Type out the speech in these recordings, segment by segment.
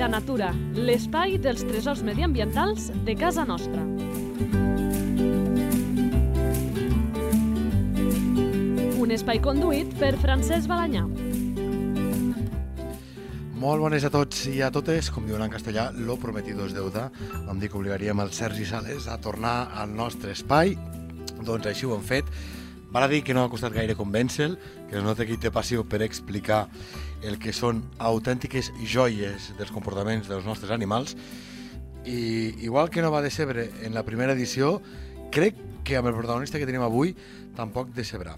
Habita Natura, l'espai dels tresors mediambientals de casa nostra. Un espai conduït per Francesc Balanyà. Molt bones a tots i a totes. Com diuen en castellà, lo prometido es deuda. Vam dir que obligaríem el Sergi Sales a tornar al nostre espai. Doncs així ho hem fet. Val a dir que no ha costat gaire convèncer que es nota que hi té passió per explicar el que són autèntiques joies dels comportaments dels nostres animals. I igual que no va decebre en la primera edició, crec que amb el protagonista que tenim avui tampoc decebrà.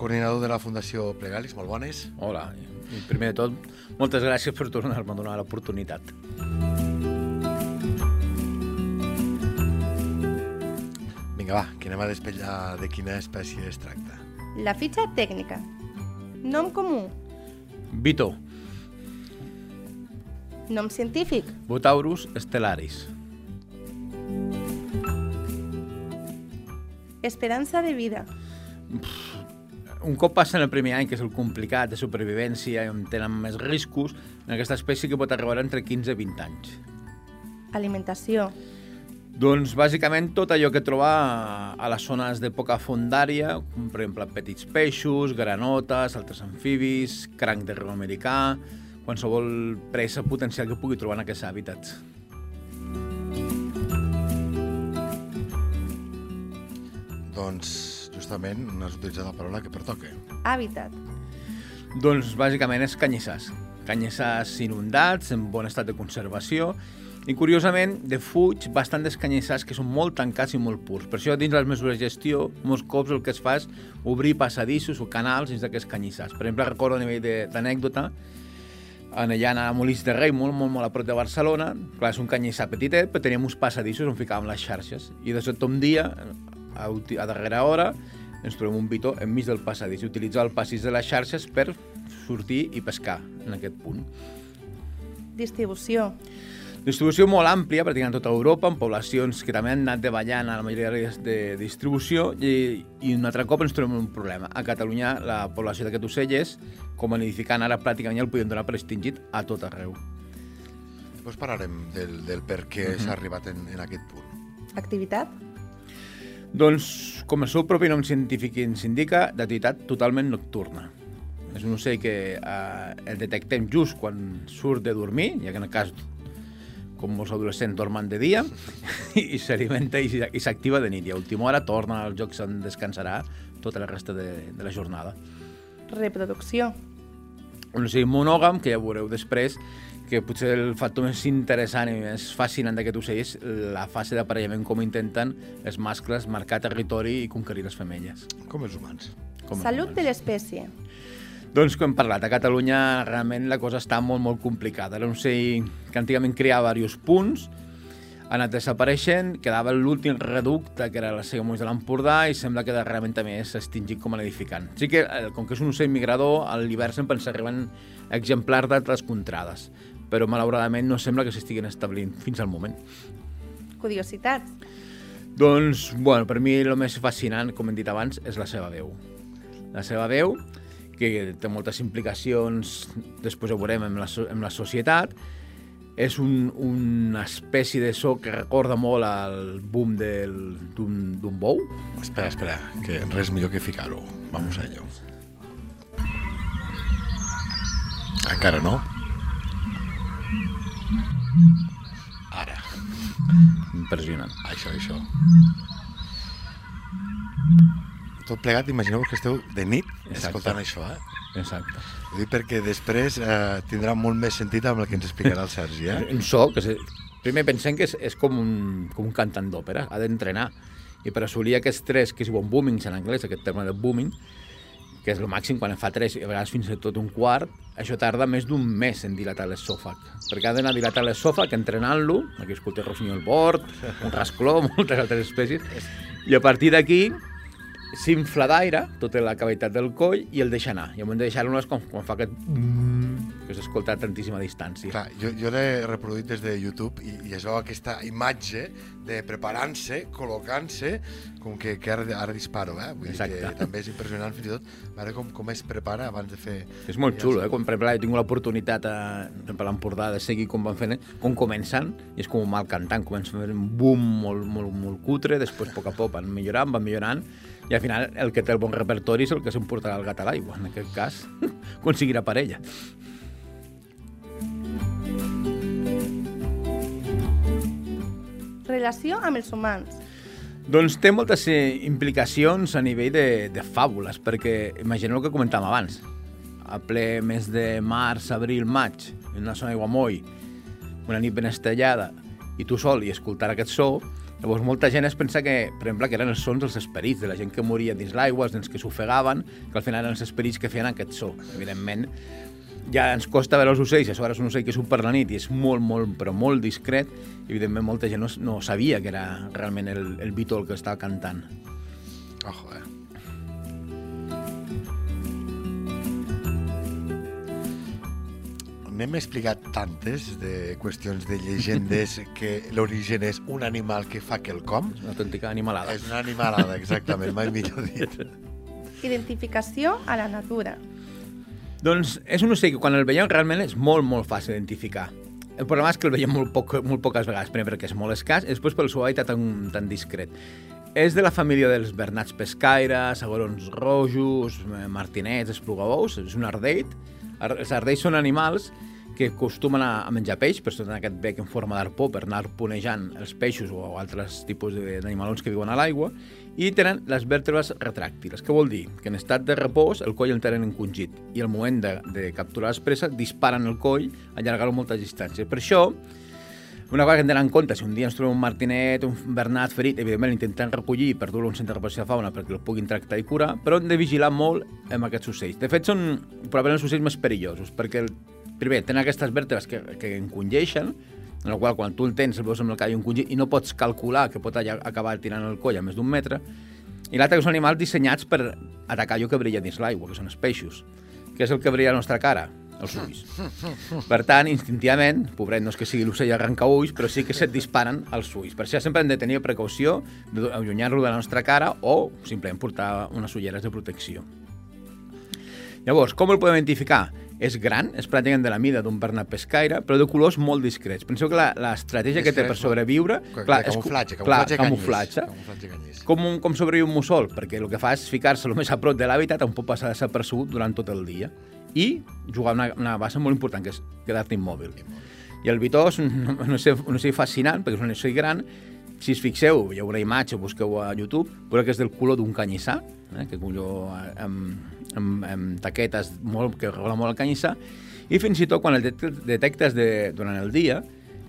Coordinador de la Fundació Plegalis, molt bones. Hola, i primer de tot, moltes gràcies per tornar-me a donar l'oportunitat. Vinga, va, que anem a despetllar de quina espècie es tracta. La fitxa tècnica. Nom comú. Vito, Nom científic. Botaurus stellaris. Esperança de vida. Un cop passen el primer any, que és el complicat de supervivència, on tenen més riscos, en aquesta espècie que pot arribar entre 15 i 20 anys. Alimentació. Doncs bàsicament tot allò que troba a les zones de poca fondària, com per exemple petits peixos, granotes, altres amfibis, cranc de riu americà, qualsevol presa potencial que pugui trobar en aquests hàbitats. Doncs, justament, n'has utilitzat la paraula que pertoca. Hàbitat. Doncs bàsicament és canyissars. Canyissars inundats, en bon estat de conservació, i curiosament, de fuig, bastant descanyissars que són molt tancats i molt purs. Per això, dins les mesures de gestió, molts cops el que es fa és obrir passadissos o canals dins d'aquests canyissars. Per exemple, recordo a nivell d'anècdota, allà a Molins de Rei, molt, molt, molt a prop de Barcelona, clar, és un canyissar petitet, però teníem uns passadissos on ficàvem les xarxes. I de sobte un dia, a, a darrera hora, ens trobem un bitó enmig del passadís i utilitzar el passís de les xarxes per sortir i pescar en aquest punt. Distribució. Distribució molt àmplia, pràcticament tota Europa, en poblacions que també han anat davallant a la majoria d'àrees de distribució i, i un altre cop ens trobem un problema. A Catalunya la població d'aquest ocell és, com a nidificant, ara pràcticament ja el podem donar per extingit a tot arreu. Després parlarem del, del per què s'ha arribat en, en aquest punt. Activitat. Doncs, com el seu propi nom científic ens indica, d'activitat totalment nocturna. És un ocell que eh, el detectem just quan surt de dormir, ja que en el cas com molts adolescents dormen de dia, i s'alimenta i, i s'activa de nit. I a última hora torna als jocs on descansarà tota la resta de, de la jornada. Reproducció. Un ocell monògam, que ja veureu després, que potser el factor més interessant i més fascinant d'aquest ocell és la fase d'aparellament, com intenten els mascles marcar territori i conquerir les femelles. Com els humans. Com els Salut humans. de l'espècie. Doncs, com hem parlat, a Catalunya realment la cosa està molt, molt complicada. Era un ocell que antigament creava diversos punts, ha anat desapareixent, quedava l'últim reducte, que era la Segamoix de l'Empordà, i sembla que darrerament també s'ha extingit com a edificant. Sí que, eh, com que és un ocell migrador, a l'hivern sempre ens arriben exemplars d'altres contrades, però malauradament no sembla que s'estiguin establint fins al moment. Curiositat. Doncs, bueno, per mi el més fascinant, com hem dit abans, és la seva veu. La seva veu, que té moltes implicacions, després ho veurem, amb la, amb la societat, és un, una espècie de so que recorda molt al boom d'un bou. Espera, espera, que res millor que ficar-ho. Vamos a ello. Encara no? Ara. Impressionant. Això, això. Tot plegat, imagineu que esteu de nit Exacte. escoltant això, eh? Exacte. Ho dic perquè després eh, tindrà molt més sentit amb el que ens explicarà el Sergi, eh? Un so que... Se... Primer pensem que és, és com, un, com un cantant d'òpera, ha d'entrenar. I per assolir aquests tres, que es diuen boomings en anglès, aquest terme de booming, que és el màxim quan en fa tres, i a vegades fins i tot un quart, això tarda més d'un mes en dilatar l'esòfag. Perquè ha d'anar a dilatar l'esòfag entrenant-lo, aquí escolta Rossinyol Bord, un rascló, moltes altres espècies, i a partir d'aquí s'infla d'aire, tota la cavitat del coll, i el deixa anar. I al moment de deixar-lo és quan, quan fa aquest... que s'escolta a tantíssima distància. Clar, jo, jo l'he reproduït des de YouTube i, i es veu aquesta imatge de preparant-se, col·locant-se, com que, que ara, ara disparo, eh? Vull dir Exacte. que també és impressionant fins i tot veure com, com es prepara abans de fer... És molt xulo, eh? Quan, per exemple, he tingut l'oportunitat a, exemple, a l'Empordà de seguir com van fent, com comencen, i és com un mal cantant, comencen fent un boom molt, molt, molt cutre, després a poc a poc van millorant, van millorant, i al final el que té el bon repertori és el que s'emportarà el gat a l'aigua, en aquest cas, aconseguirà parella. Relació amb els humans. Doncs té moltes eh, implicacions a nivell de, de fàbules, perquè imagineu el que comentàvem abans. A ple mes de març, abril, maig, en una zona d'aiguamoll, una nit ben estrellada, i tu sol i escoltar aquest so, llavors molta gent es pensa que, per exemple, que eren els sons dels esperits, de la gent que moria dins l'aigua, els nens que s'ofegaven, que al final eren els esperits que feien aquest so. Evidentment, ja ens costa veure els ocells, a sobre és un ocell que surt per la nit i és molt, molt, però molt discret, evidentment molta gent no, no sabia que era realment el, el Beatle que estava cantant. Ojo, eh? N'hem explicat tantes de qüestions de llegendes que l'origen és un animal que fa quelcom. És una autèntica animalada. És una animalada, exactament, mai millor dit. Identificació a la natura. Doncs és un ocell que quan el veiem realment és molt, molt fàcil d'identificar. El problema és que el veiem molt, poc, molt poques vegades, primer perquè és molt escàs i després pel seu hàbitat tan, tan discret. És de la família dels bernats pescaires, agrons rojos, martinets, esplugabous, és un ardeit. Ar- Els ardells són animals que acostumen a, a menjar peix, per tenen aquest bec en forma d'arpó per anar arponejant els peixos o altres tipus d'animalons que viuen a l'aigua, i tenen les vèrtebres retràctils. Què vol dir? Que en estat de repòs el coll el tenen encongit i al moment de, de capturar les preses disparen el coll, allargar-lo moltes distàncies. Per això, una cosa que hem d'anar en compte, si un dia ens trobem un martinet, un bernat ferit, evidentment l'intentem recollir per dur-lo a un centre de de fauna perquè el puguin tractar i curar, però hem de vigilar molt amb aquests ocells. De fet, són probablement els ocells més perillosos, perquè el, primer, tenen aquestes vèrtebres que, que encongeixen, en la qual quan tu el tens el veus amb el call encongit i no pots calcular que pot acabar tirant el coll a més d'un metre, i l'altre que són animals dissenyats per atacar allò que brilla dins l'aigua, que són els peixos. Què és el que brilla a la nostra cara? Els ulls. Per tant, instintivament, pobret, no és que sigui l'ocell arrenca ulls, però sí que se't disparen els ulls. Per això sempre hem de tenir precaució d'allunyar-lo de la nostra cara o simplement portar unes ulleres de protecció. Llavors, com el podem identificar? És gran, és pràcticament de la mida d'un bernat pescaire, però de colors molt discrets. Penseu que la- l'estratègia que té per sobreviure... De és co- camuflatge, clar, camuflatge, camuflatge. canyís. Camuflatge canyís. Com, un, com sobreviu un mussol? Perquè el que fa és ficar-se el més a prop de l'hàbitat on pot passar desapercebut durant tot el dia i jugar una, una base molt important, que és quedar-te immòbil. I el bitó és un, un, ocell, un ocell fascinant, perquè és un ocell gran. Si us fixeu, veieu una imatge, busqueu a YouTube, veureu que és del color d'un canyissar, eh, que colló amb, amb, amb taquetes molt, que rola molt el canyissar, i fins i tot quan el detectes, de, durant el dia,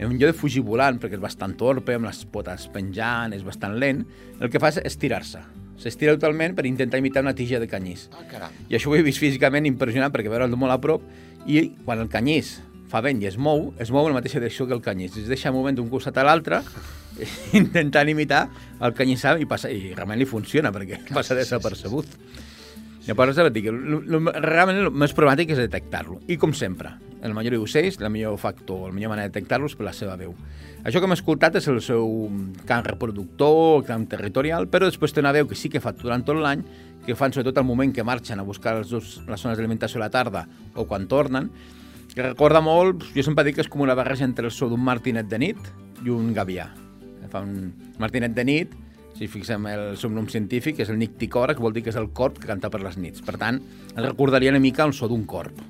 en lloc de fugir volant, perquè és bastant torpe, amb les potes penjant, és bastant lent, el que fa és estirar-se. S'estira totalment per intentar imitar una tija de canyís. Ah, caram. I això ho he vist físicament impressionant perquè veure'l molt a prop i quan el canyís fa vent i es mou, es mou en la mateixa direcció que el canyís. Es deixa movent d'un costat a l'altre intentant imitar el canyissar i, passa, i realment li funciona perquè passa desapercebut. Llavors, ja dic, realment el més problemàtic és detectar-lo. I com sempre, el major d'ocells, el millor factor, la millor manera de detectar-lo és per la seva veu. Això que hem escoltat és el seu cant reproductor, el cant territorial, però després té una veu que sí que fa durant tot l'any, que fan sobretot al moment que marxen a buscar els dos, les zones d'alimentació a la tarda o quan tornen, recorda molt, jo sempre dic que és com una barreja entre el so d'un martinet de nit i un gavià. Fa un martinet de nit, si fixem el seu nom científic, és el nicticora, que vol dir que és el corp que canta per les nits. Per tant, el recordaria una mica el so d'un corp.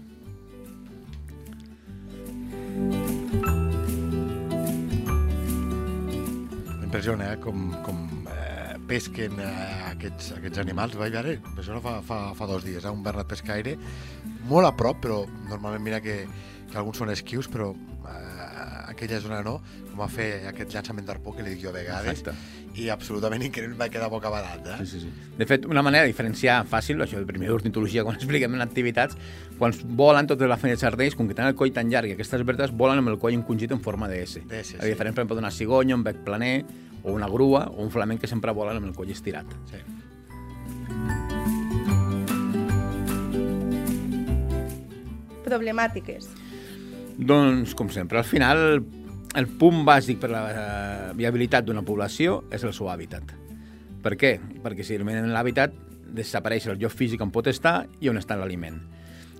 M'impressiona, eh? com, com pesquen eh, aquests, aquests animals. Vaig veure, això fa, fa, fa dos dies, eh? un bernat pescaire, molt a prop, però normalment mira que, que alguns són esquius, però eh, aquella zona no, com va fer aquest llançament d'arpó que li dic jo a vegades, Exacte. i absolutament increïble, vaig quedar bocabadat. Eh? Sí, sí, sí. De fet, una manera de diferenciar fàcil, això del primer d'ornitologia, quan expliquem en activitats, quan volen totes les feines sardells, com que tenen el coll tan llarg i aquestes vèrtebres volen amb el coll encongit en forma de S. De S, A sí. diferència, per exemple, d'una cigonya, un bec planer, o una grua, o un flamenc que sempre volen amb el coll estirat. Sí. Problemàtiques. Doncs, com sempre, al final el punt bàsic per la eh, viabilitat d'una població és el seu hàbitat. Per què? Perquè si eliminen l'hàbitat desapareix el lloc físic on pot estar i on està l'aliment.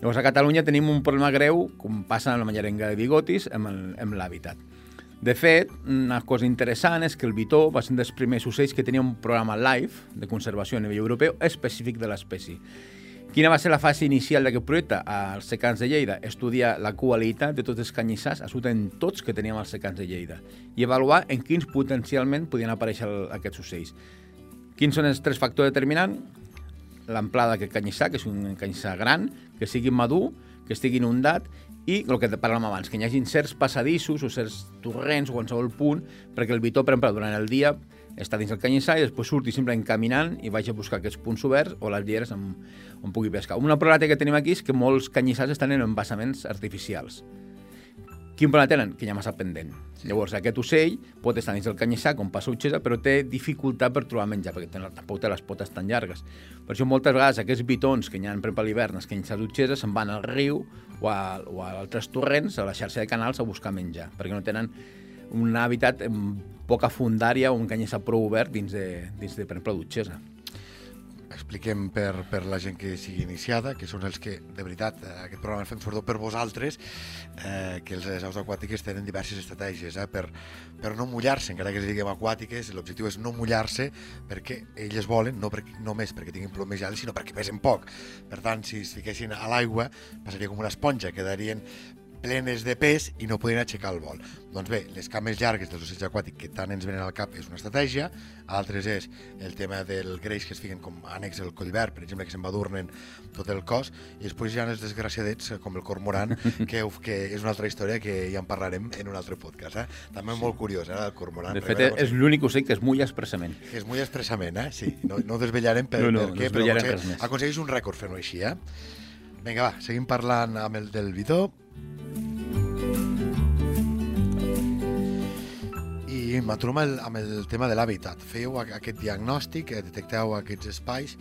Llavors, a Catalunya tenim un problema greu, com passa amb la manyarenga de bigotis, amb l'hàbitat. De fet, una cosa interessant és que el bitó va ser un dels primers ocells que tenia un programa live de conservació a nivell europeu específic de l'espècie. Quina va ser la fase inicial d'aquest projecte? Als secans de Lleida, estudiar la qualitat de tots els canyissars, absolutament tots que teníem als secans de Lleida, i avaluar en quins potencialment podien aparèixer aquests ocells. Quins són els tres factors determinants? L'amplada d'aquest canyissar, que és un canyissar gran, que sigui madur, que estigui inundat i el que parlàvem abans, que hi hagi certs passadissos o certs torrents o qualsevol punt perquè el bitó, per exemple, durant el dia està dins el canyissar i després surti simplement caminant i vagi a buscar aquests punts oberts o les lleres on, on pugui pescar. Una problemàtica que tenim aquí és que molts canyissars estan en embassaments artificials. Quin problema tenen? Que hi ha massa pendent. Sí. Llavors, aquest ocell pot estar dins del canyissar, com passa utxesa, però té dificultat per trobar menjar, perquè té, tampoc té les potes tan llargues. Per això moltes vegades aquests bitons que hi ha, per l'hivern, els canyissars utxesa, se'n van al riu o a, o a altres torrents, a la xarxa de canals, a buscar menjar, perquè no tenen un hàbitat poca fundària o un canyissar prou obert dins de, dins de per exemple, d'utxesa. Expliquem per, per la gent que sigui iniciada, que són els que, de veritat, eh, aquest programa el fem sobretot per vosaltres, eh, que les aus aquàtiques tenen diverses estratègies eh, per, per no mullar-se, encara que les diguem aquàtiques, l'objectiu és no mullar-se perquè elles volen, no perquè, només perquè tinguin plomes gels, sinó perquè pesen poc. Per tant, si es fiquessin a l'aigua, passaria com una esponja, quedarien plenes de pes i no podien aixecar el vol. Doncs bé, les cames llargues dels ocells aquàtics que tant ens venen al cap és una estratègia, altres és el tema del greix que es fiquen com ànecs al collverd, per exemple, que s'embadurnen tot el cos, i després hi ha els desgraciadets eh, com el cormoran, que, que és una altra història que ja en parlarem en un altre podcast. Eh? També sí. molt curiós, eh, el cormoran. De fet, és l'únic ocell que es mulla expressament. que és molt expressament, eh? Sí, no, no ho desvetllarem per, No, no, per no què, però desvetllarem aconsegueix, aconsegueix un rècord fent-ho així, eh? Vinga, va, seguim parlant amb el del Vitó. I m'aturo amb, el, amb el tema de l'hàbitat. Fèieu a- aquest diagnòstic, eh, detecteu aquests espais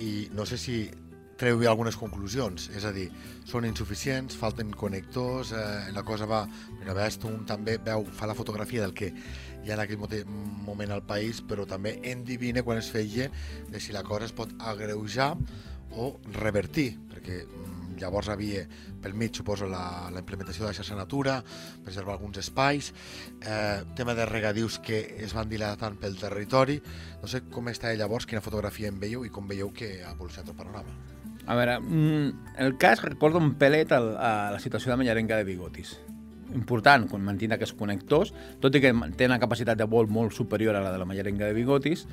i no sé si treu algunes conclusions, és a dir, són insuficients, falten connectors, eh, la cosa va... Mira, tu també veu, fa la fotografia del que hi ha en aquell moment al país, però també endivina quan es feia de si la cosa es pot agreujar o revertir, perquè mm, llavors havia pel mig, suposo, la, la implementació de la xarxa Natura, preservar alguns espais, eh, tema de regadius que es van dilatant pel territori. No sé com està llavors, quina fotografia en veieu i com veieu que ha evolucionat el panorama. A veure, mm, el cas recorda un pelet a la situació de Mallarenga de Bigotis. Important, quan mantenir aquests connectors, tot i que té una capacitat de vol molt superior a la de la Mallarenga de Bigotis,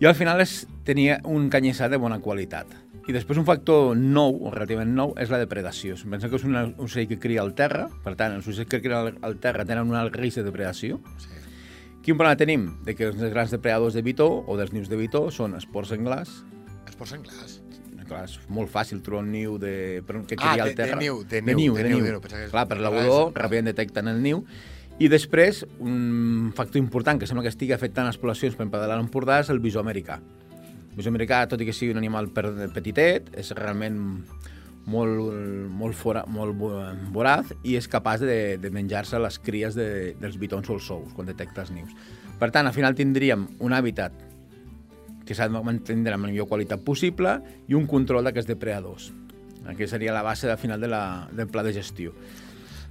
i al final és, tenia un canyissar de bona qualitat. I després un factor nou, o relativament nou, és la depredació. Pensa que és un ocell que cria al terra, per tant, els ocells que crien al, terra tenen un alt risc de depredació. Sí. Quin problema tenim? De que els grans depredadors de bitó o dels nius de bitó són esports senglars, Es posa en glaç. clar, és molt fàcil trobar un niu de, que Ah, cria de- al terra. de niu, de de niu, niu, de de niu, niu. de niu, Clar, per vegades- ràpidament detecten el niu. I després, un factor important que sembla que estigui afectant les poblacions, per exemple, de l'Alt Empordà, és el bisó americà. Bisó americà, tot i que sigui un animal per- petitet, és realment molt, molt, fora, molt vo- voraz i és capaç de, de menjar-se les cries de, dels bitons o els ous quan detecta els nius. Per tant, al final tindríem un hàbitat que s'ha de mantenir amb la millor qualitat possible i un control d'aquests depredadors. Aquesta seria la base al final de la, del pla de gestió.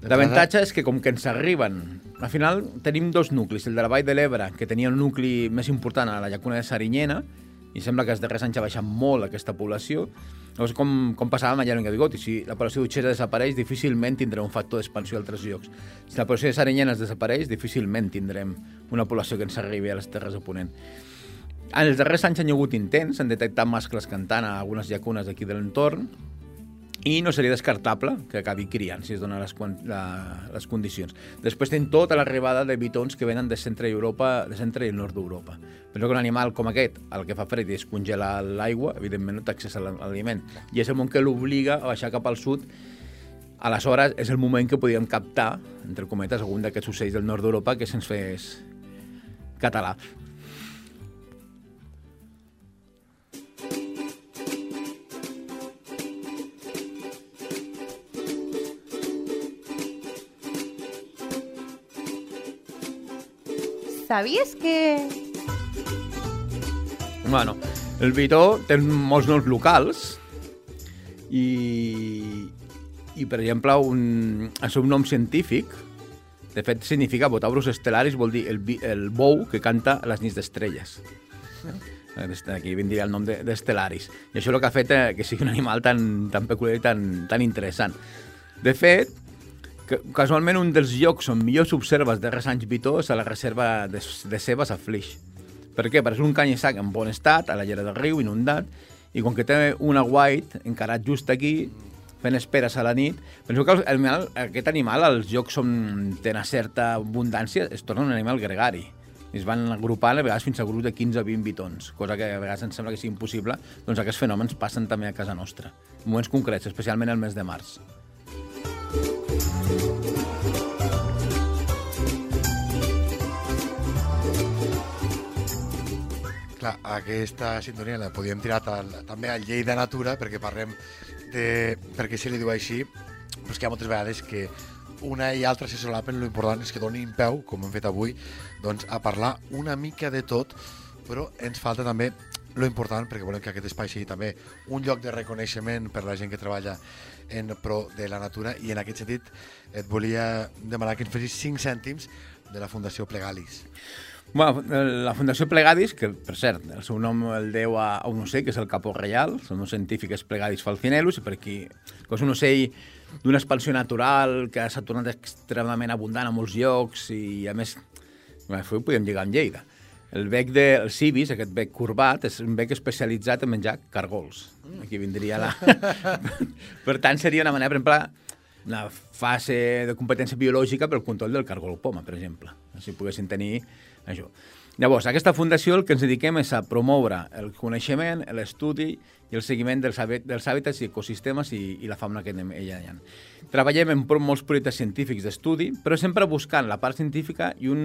L'avantatge és que com que ens arriben... Al final tenim dos nuclis, el de la Vall de l'Ebre, que tenia un nucli més important a la llacuna de Sarinyena, i sembla que els darrers anys ha baixat molt aquesta població. Llavors, com, com passava amb Mallarenga Bigot, i si la població d'Utxera desapareix, difícilment tindrem un factor d'expansió a altres llocs. Si la població de Sarinyena es desapareix, difícilment tindrem una població que ens arribi a les terres de Ponent. En els darrers anys han hi ha hagut intents, han detectat mascles cantant a algunes llacunes d'aquí de l'entorn, i no seria descartable que acabi criant si es donen les, la, les condicions. Després tenim tota l'arribada de bitons que venen de centre Europa, de centre i nord d'Europa. Però que un animal com aquest, el que fa fred i es congela l'aigua, evidentment no té accés a l'aliment. I és el moment que l'obliga a baixar cap al sud Aleshores, és el moment que podíem captar, entre cometes, algun d'aquests ocells del nord d'Europa que se'ns fes català. Sabies que... Bueno, el Vitó té molts noms locals i, i per exemple, un, el seu nom científic, de fet, significa Botaurus stellaris, vol dir el, el bou que canta a les nits d'estrelles. Aquí vindria el nom de, de. I això és el que ha fet eh, que sigui un animal tan, tan peculiar i tan, tan interessant. De fet, que, casualment un dels llocs on millor s'observa els darrers anys Vitó és a la reserva de, de Cebes a Flix. Per què? Perquè és un canyissac en bon estat, a la llera del riu, inundat, i com que té una white encarat just aquí, fent esperes a la nit, penso que el, animal, aquest animal, als llocs on té una certa abundància, es torna un animal gregari. I es van agrupant a vegades fins a grups de 15 o 20 bitons, cosa que a vegades ens sembla que sigui impossible, doncs aquests fenòmens passen també a casa nostra, en moments concrets, especialment el mes de març. Clar, aquesta sintonia la podíem tirar tal, també al Llei de Natura, perquè parlem de... perquè se li diu així, però és que hi ha moltes vegades que una i altra se solapen, l'important és que donin peu, com hem fet avui, doncs a parlar una mica de tot, però ens falta també lo important, perquè volem que aquest espai sigui també un lloc de reconeixement per la gent que treballa en pro de la natura i en aquest sentit et volia demanar que ens fessis 5 cèntims de la Fundació Plegalis. Bueno, la Fundació Plegadis, que per cert, el seu nom el deu a, un ocell, que és el capó reial, el nom científic és Plegadis falcinellus, i per aquí que és un ocell d'una expansió natural que s'ha tornat extremadament abundant a molts llocs i, a més, bé, ho podem lligar amb Lleida. El bec del cibis, aquest bec corbat, és un bec especialitzat en menjar cargols. Aquí vindria la... per tant, seria una manera, per exemple, una fase de competència biològica pel control del cargol poma, per exemple. Si poguessin tenir això. Llavors, aquesta fundació el que ens dediquem és a promoure el coneixement, l'estudi i el seguiment dels, dels hàbitats i ecosistemes i, i la fauna que anem hi ha. Treballem en molts projectes científics d'estudi, però sempre buscant la part científica i un,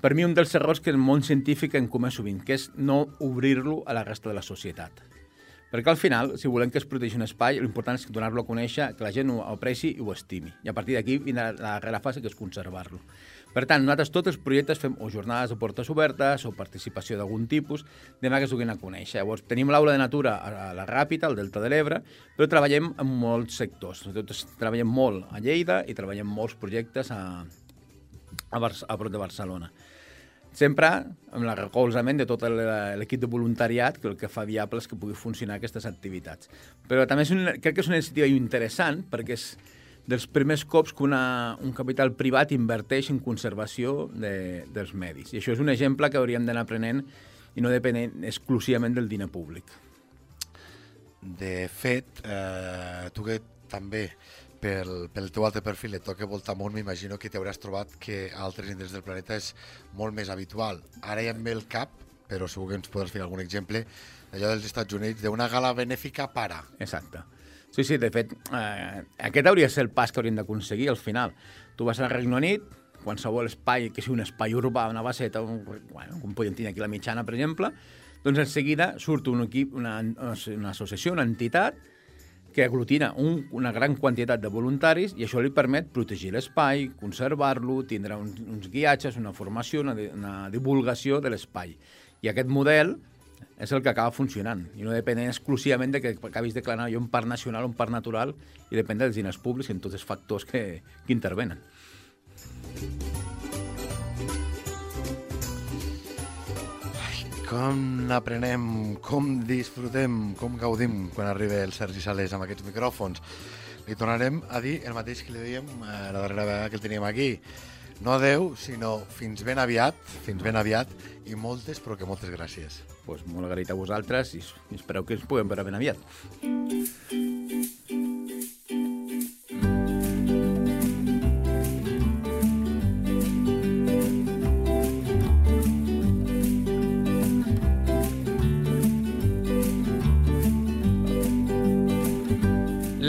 per mi un dels errors que el món científic en comès sovint, que és no obrir-lo a la resta de la societat. Perquè al final, si volem que es protegeixi un espai, l'important és donar-lo a conèixer, que la gent ho apreci i ho estimi. I a partir d'aquí vindrà la darrera fase, que és conservar-lo. Per tant, nosaltres tots els projectes fem o jornades de portes obertes o participació d'algun tipus, demà que es duguin a conèixer. Llavors, tenim l'aula de natura a la Ràpita, al Delta de l'Ebre, però treballem en molts sectors. Nosaltres treballem molt a Lleida i treballem molts projectes a, a, Bar a prop de Barcelona sempre amb el recolzament de tot l'equip de voluntariat que el que fa viable és que pugui funcionar aquestes activitats. Però també és un, crec que és una iniciativa interessant perquè és dels primers cops que una, un capital privat inverteix en conservació de, dels medis. I això és un exemple que hauríem d'anar aprenent i no depenent exclusivament del diner públic. De fet, eh, tu que també pel, pel teu altre perfil et toca voltar món, m'imagino que t'hauràs trobat que a altres indrets del planeta és molt més habitual. Ara ja em ve el cap, però segur que ens podràs fer algun exemple, allò dels Estats Units, d'una gala benèfica para. Exacte. Sí, sí, de fet, eh, aquest hauria de ser el pas que hauríem d'aconseguir al final. Tu vas al Regne Unit, qualsevol espai, que sigui un espai urbà, una baseta, un, bueno, com podem tenir aquí la mitjana, per exemple, doncs en seguida surt un equip, una, una associació, una entitat, que aglutina un, una gran quantitat de voluntaris i això li permet protegir l'espai, conservar-lo, tindre uns, uns guiatges, una formació, una, una divulgació de l'espai. I aquest model és el que acaba funcionant i no depèn exclusivament de que acabis declarant jo un parc nacional o un parc natural i depèn dels diners públics i en tots els factors que, que intervenen. Com aprenem, com disfrutem, com gaudim quan arriba el Sergi Sales amb aquests micròfons. Li tornarem a dir el mateix que li dèiem eh, la darrera vegada que el teníem aquí. No adeu, sinó fins ben aviat, fins ben aviat, i moltes, però que moltes gràcies. Pues molt agraït a vosaltres i espereu que ens puguem veure ben aviat.